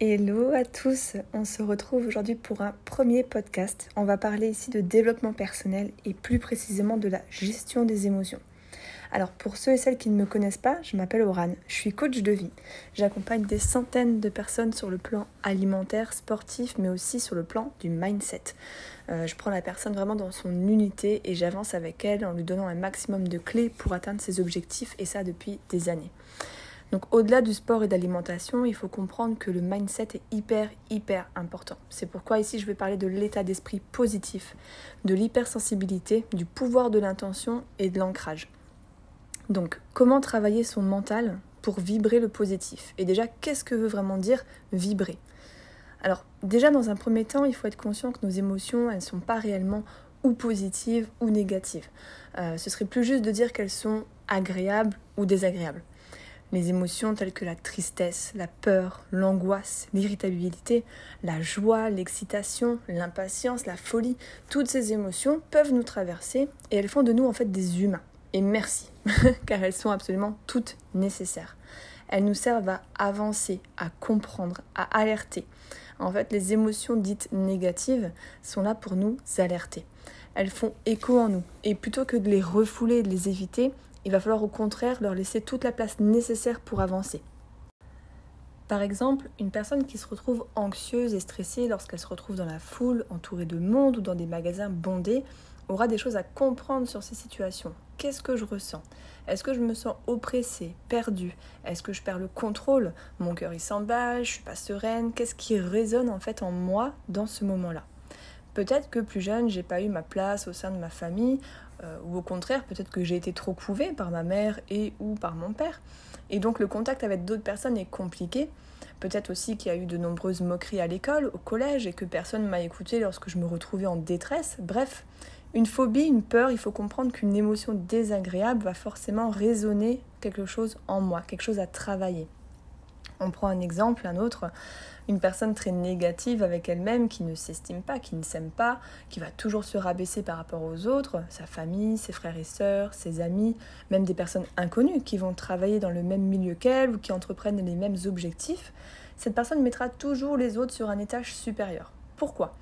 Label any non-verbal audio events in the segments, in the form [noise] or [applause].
Hello à tous, on se retrouve aujourd'hui pour un premier podcast. On va parler ici de développement personnel et plus précisément de la gestion des émotions. Alors pour ceux et celles qui ne me connaissent pas, je m'appelle Oran, je suis coach de vie. J'accompagne des centaines de personnes sur le plan alimentaire, sportif, mais aussi sur le plan du mindset. Euh, je prends la personne vraiment dans son unité et j'avance avec elle en lui donnant un maximum de clés pour atteindre ses objectifs et ça depuis des années. Donc au-delà du sport et d'alimentation, il faut comprendre que le mindset est hyper, hyper important. C'est pourquoi ici je vais parler de l'état d'esprit positif, de l'hypersensibilité, du pouvoir de l'intention et de l'ancrage. Donc comment travailler son mental pour vibrer le positif? Et déjà, qu'est-ce que veut vraiment dire vibrer? Alors déjà, dans un premier temps, il faut être conscient que nos émotions, elles ne sont pas réellement ou positives ou négatives. Euh, ce serait plus juste de dire qu'elles sont agréables ou désagréables. Les émotions telles que la tristesse, la peur, l'angoisse, l'irritabilité, la joie, l'excitation, l'impatience, la folie, toutes ces émotions peuvent nous traverser et elles font de nous en fait des humains. Et merci, [laughs] car elles sont absolument toutes nécessaires. Elles nous servent à avancer, à comprendre, à alerter. En fait, les émotions dites négatives sont là pour nous alerter. Elles font écho en nous. Et plutôt que de les refouler de les éviter, il va falloir au contraire leur laisser toute la place nécessaire pour avancer. Par exemple, une personne qui se retrouve anxieuse et stressée lorsqu'elle se retrouve dans la foule, entourée de monde ou dans des magasins bondés, aura des choses à comprendre sur ces situations. Qu'est-ce que je ressens? Est-ce que je me sens oppressée, perdue? Est-ce que je perds le contrôle? Mon cœur il s'emballe, je suis pas sereine. Qu'est-ce qui résonne en fait en moi dans ce moment-là? Peut-être que plus jeune, j'ai pas eu ma place au sein de ma famille, euh, ou au contraire, peut-être que j'ai été trop couvée par ma mère et ou par mon père. Et donc le contact avec d'autres personnes est compliqué. Peut-être aussi qu'il y a eu de nombreuses moqueries à l'école, au collège, et que personne m'a écouté lorsque je me retrouvais en détresse. Bref, une phobie, une peur, il faut comprendre qu'une émotion désagréable va forcément résonner quelque chose en moi, quelque chose à travailler. On prend un exemple, un autre, une personne très négative avec elle-même, qui ne s'estime pas, qui ne s'aime pas, qui va toujours se rabaisser par rapport aux autres, sa famille, ses frères et sœurs, ses amis, même des personnes inconnues qui vont travailler dans le même milieu qu'elle ou qui entreprennent les mêmes objectifs, cette personne mettra toujours les autres sur un étage supérieur. Pourquoi?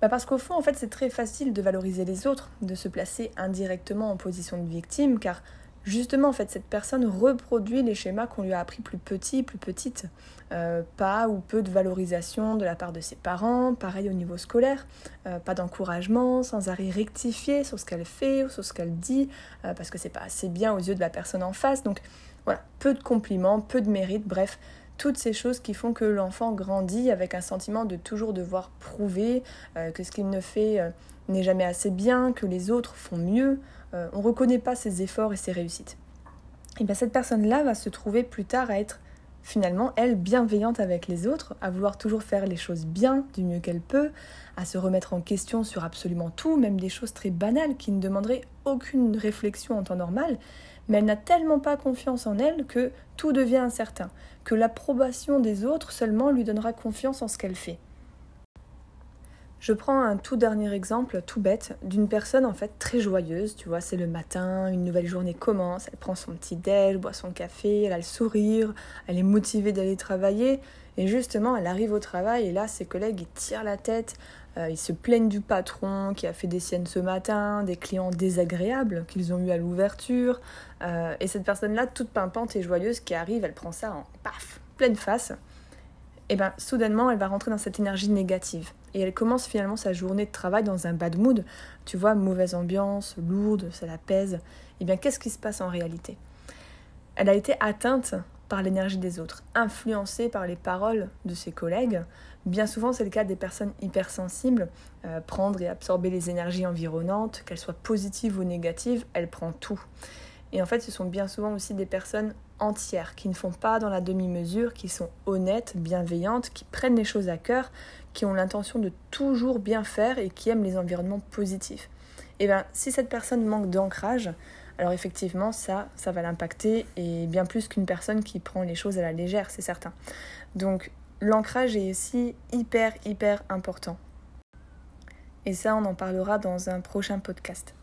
Bah parce qu'au fond, en fait, c'est très facile de valoriser les autres, de se placer indirectement en position de victime, car justement, en fait, cette personne reproduit les schémas qu'on lui a appris plus petit, plus petite. Euh, pas ou peu de valorisation de la part de ses parents, pareil au niveau scolaire, euh, pas d'encouragement, sans arrêt rectifier sur ce qu'elle fait ou sur ce qu'elle dit, euh, parce que c'est pas assez bien aux yeux de la personne en face. Donc voilà, peu de compliments, peu de mérite, bref, toutes ces choses qui font que l'enfant grandit avec un sentiment de toujours devoir prouver que ce qu'il ne fait n'est jamais assez bien, que les autres font mieux. On ne reconnaît pas ses efforts et ses réussites. Et bien cette personne-là va se trouver plus tard à être finalement, elle, bienveillante avec les autres, à vouloir toujours faire les choses bien, du mieux qu'elle peut, à se remettre en question sur absolument tout, même des choses très banales qui ne demanderaient aucune réflexion en temps normal, mais elle n'a tellement pas confiance en elle que tout devient incertain, que l'approbation des autres seulement lui donnera confiance en ce qu'elle fait. Je prends un tout dernier exemple, tout bête, d'une personne en fait très joyeuse, tu vois, c'est le matin, une nouvelle journée commence, elle prend son petit déj, boit son café, elle a le sourire, elle est motivée d'aller travailler, et justement elle arrive au travail et là ses collègues ils tirent la tête, euh, ils se plaignent du patron qui a fait des siennes ce matin, des clients désagréables qu'ils ont eu à l'ouverture, euh, et cette personne-là toute pimpante et joyeuse qui arrive, elle prend ça en paf, pleine face, et bien soudainement elle va rentrer dans cette énergie négative et elle commence finalement sa journée de travail dans un bad mood, tu vois, mauvaise ambiance, lourde, ça la pèse. Et eh bien qu'est-ce qui se passe en réalité? Elle a été atteinte par l'énergie des autres, influencée par les paroles de ses collègues. Bien souvent, c'est le cas des personnes hypersensibles. Euh, prendre et absorber les énergies environnantes, qu'elles soient positives ou négatives, elle prend tout. Et en fait, ce sont bien souvent aussi des personnes entières, qui ne font pas dans la demi-mesure, qui sont honnêtes, bienveillantes, qui prennent les choses à cœur, qui ont l'intention de toujours bien faire et qui aiment les environnements positifs. Et bien, si cette personne manque d'ancrage, alors effectivement, ça, ça va l'impacter et bien plus qu'une personne qui prend les choses à la légère, c'est certain. Donc, l'ancrage est aussi hyper, hyper important. Et ça, on en parlera dans un prochain podcast.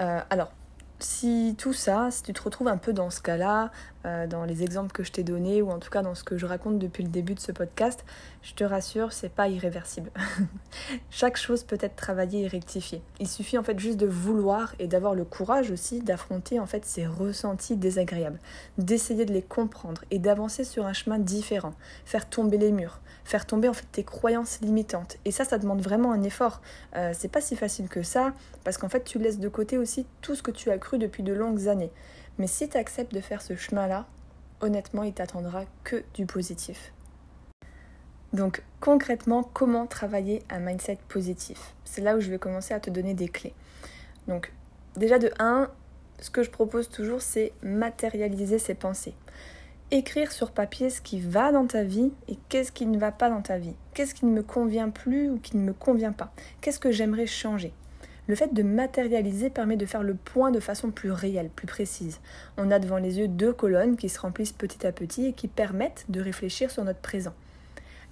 Euh, alors, si tout ça, si tu te retrouves un peu dans ce cas-là, euh, dans les exemples que je t'ai donnés, ou en tout cas dans ce que je raconte depuis le début de ce podcast, je te rassure, c'est pas irréversible. [laughs] Chaque chose peut être travaillée et rectifiée. Il suffit en fait juste de vouloir et d'avoir le courage aussi d'affronter en fait ces ressentis désagréables, d'essayer de les comprendre et d'avancer sur un chemin différent, faire tomber les murs, faire tomber en fait tes croyances limitantes. Et ça, ça demande vraiment un effort. Euh, c'est pas si facile que ça, parce qu'en fait, tu laisses de côté aussi tout ce que tu as cru depuis de longues années. Mais si tu acceptes de faire ce chemin-là, honnêtement, il t'attendra que du positif. Donc concrètement, comment travailler un mindset positif? C'est là où je vais commencer à te donner des clés. Donc déjà de 1, ce que je propose toujours, c'est matérialiser ses pensées écrire sur papier ce qui va dans ta vie et qu'est-ce qui ne va pas dans ta vie. Qu'est-ce qui ne me convient plus ou qui ne me convient pas? Qu'est-ce que j'aimerais changer? Le fait de matérialiser permet de faire le point de façon plus réelle, plus précise. On a devant les yeux deux colonnes qui se remplissent petit à petit et qui permettent de réfléchir sur notre présent.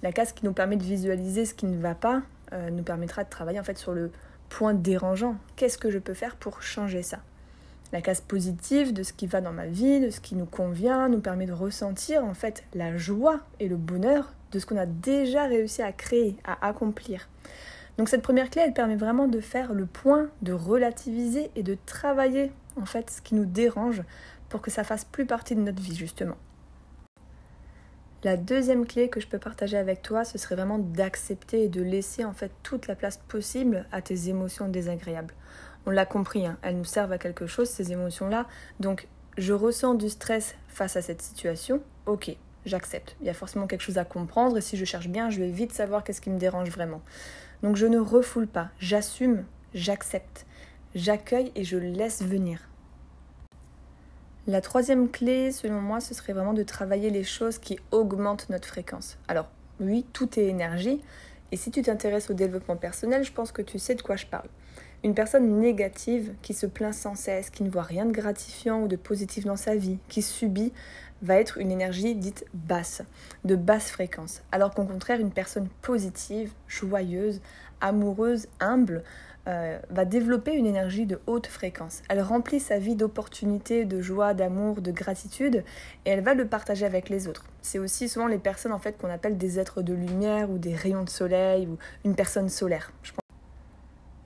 La case qui nous permet de visualiser ce qui ne va pas euh, nous permettra de travailler en fait sur le point dérangeant. Qu'est-ce que je peux faire pour changer ça? La case positive de ce qui va dans ma vie, de ce qui nous convient, nous permet de ressentir en fait la joie et le bonheur de ce qu'on a déjà réussi à créer, à accomplir. Donc cette première clé, elle permet vraiment de faire le point, de relativiser et de travailler en fait ce qui nous dérange pour que ça fasse plus partie de notre vie justement. La deuxième clé que je peux partager avec toi, ce serait vraiment d'accepter et de laisser en fait toute la place possible à tes émotions désagréables on l'a compris, hein, elles nous servent à quelque chose, ces émotions-là. Donc, je ressens du stress face à cette situation, ok, j'accepte. Il y a forcément quelque chose à comprendre et si je cherche bien, je vais vite savoir qu'est-ce qui me dérange vraiment. Donc, je ne refoule pas, j'assume, j'accepte, j'accueille et je laisse venir. La troisième clé, selon moi, ce serait vraiment de travailler les choses qui augmentent notre fréquence. Alors, oui, tout est énergie. Et si tu t'intéresses au développement personnel, je pense que tu sais de quoi je parle. Une personne négative qui se plaint sans cesse, qui ne voit rien de gratifiant ou de positif dans sa vie, qui subit, va être une énergie dite basse, de basse fréquence. Alors qu'au contraire, une personne positive, joyeuse, amoureuse, humble, euh, va développer une énergie de haute fréquence. Elle remplit sa vie d'opportunités, de joie, d'amour, de gratitude et elle va le partager avec les autres. C'est aussi souvent les personnes en fait qu'on appelle des êtres de lumière ou des rayons de soleil ou une personne solaire.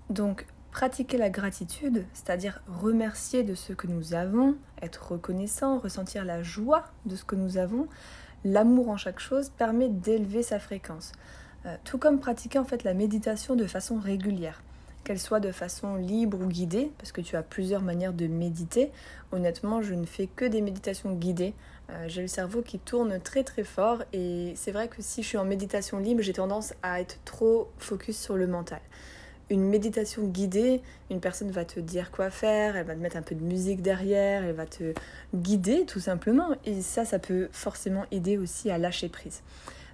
Donc Pratiquer la gratitude, c'est-à-dire remercier de ce que nous avons, être reconnaissant, ressentir la joie de ce que nous avons, l'amour en chaque chose permet d'élever sa fréquence. Euh, tout comme pratiquer en fait la méditation de façon régulière, qu'elle soit de façon libre ou guidée, parce que tu as plusieurs manières de méditer. Honnêtement, je ne fais que des méditations guidées. Euh, j'ai le cerveau qui tourne très très fort et c'est vrai que si je suis en méditation libre, j'ai tendance à être trop focus sur le mental une méditation guidée, une personne va te dire quoi faire, elle va te mettre un peu de musique derrière, elle va te guider tout simplement. Et ça, ça peut forcément aider aussi à lâcher prise.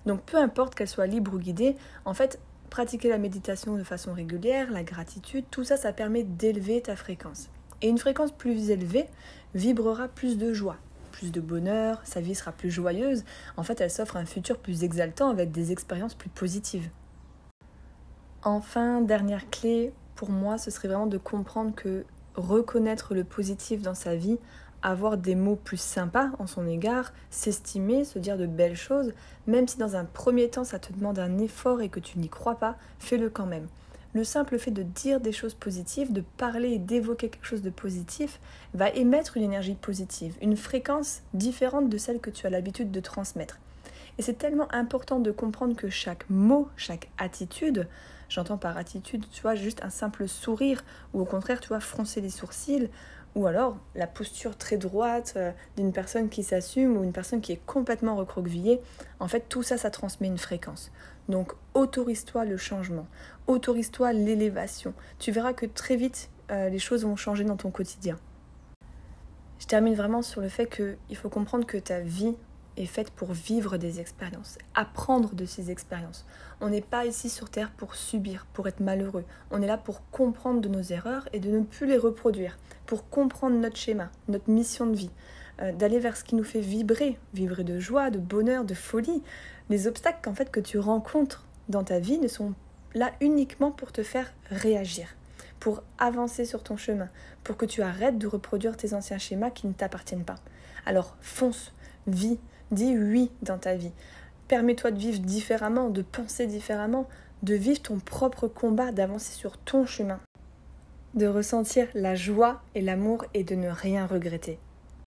Donc peu importe qu'elle soit libre ou guidée, en fait, pratiquer la méditation de façon régulière, la gratitude, tout ça, ça permet d'élever ta fréquence. Et une fréquence plus élevée vibrera plus de joie, plus de bonheur, sa vie sera plus joyeuse. En fait, elle s'offre un futur plus exaltant avec des expériences plus positives. Enfin, dernière clé, pour moi, ce serait vraiment de comprendre que reconnaître le positif dans sa vie, avoir des mots plus sympas en son égard, s'estimer, se dire de belles choses, même si dans un premier temps ça te demande un effort et que tu n'y crois pas, fais-le quand même. Le simple fait de dire des choses positives, de parler et d'évoquer quelque chose de positif, va émettre une énergie positive, une fréquence différente de celle que tu as l'habitude de transmettre. Et c'est tellement important de comprendre que chaque mot, chaque attitude J'entends par attitude, tu vois, juste un simple sourire, ou au contraire, tu vois, froncer les sourcils, ou alors la posture très droite euh, d'une personne qui s'assume ou une personne qui est complètement recroquevillée. En fait, tout ça, ça transmet une fréquence. Donc, autorise-toi le changement, autorise-toi l'élévation. Tu verras que très vite, euh, les choses vont changer dans ton quotidien. Je termine vraiment sur le fait qu'il faut comprendre que ta vie est faite pour vivre des expériences, apprendre de ces expériences. On n'est pas ici sur Terre pour subir, pour être malheureux. On est là pour comprendre de nos erreurs et de ne plus les reproduire, pour comprendre notre schéma, notre mission de vie, euh, d'aller vers ce qui nous fait vibrer, vibrer de joie, de bonheur, de folie. Les obstacles qu'en fait que tu rencontres dans ta vie ne sont là uniquement pour te faire réagir, pour avancer sur ton chemin, pour que tu arrêtes de reproduire tes anciens schémas qui ne t'appartiennent pas. Alors fonce, vis, dis oui dans ta vie. Permets-toi de vivre différemment, de penser différemment, de vivre ton propre combat, d'avancer sur ton chemin, de ressentir la joie et l'amour et de ne rien regretter.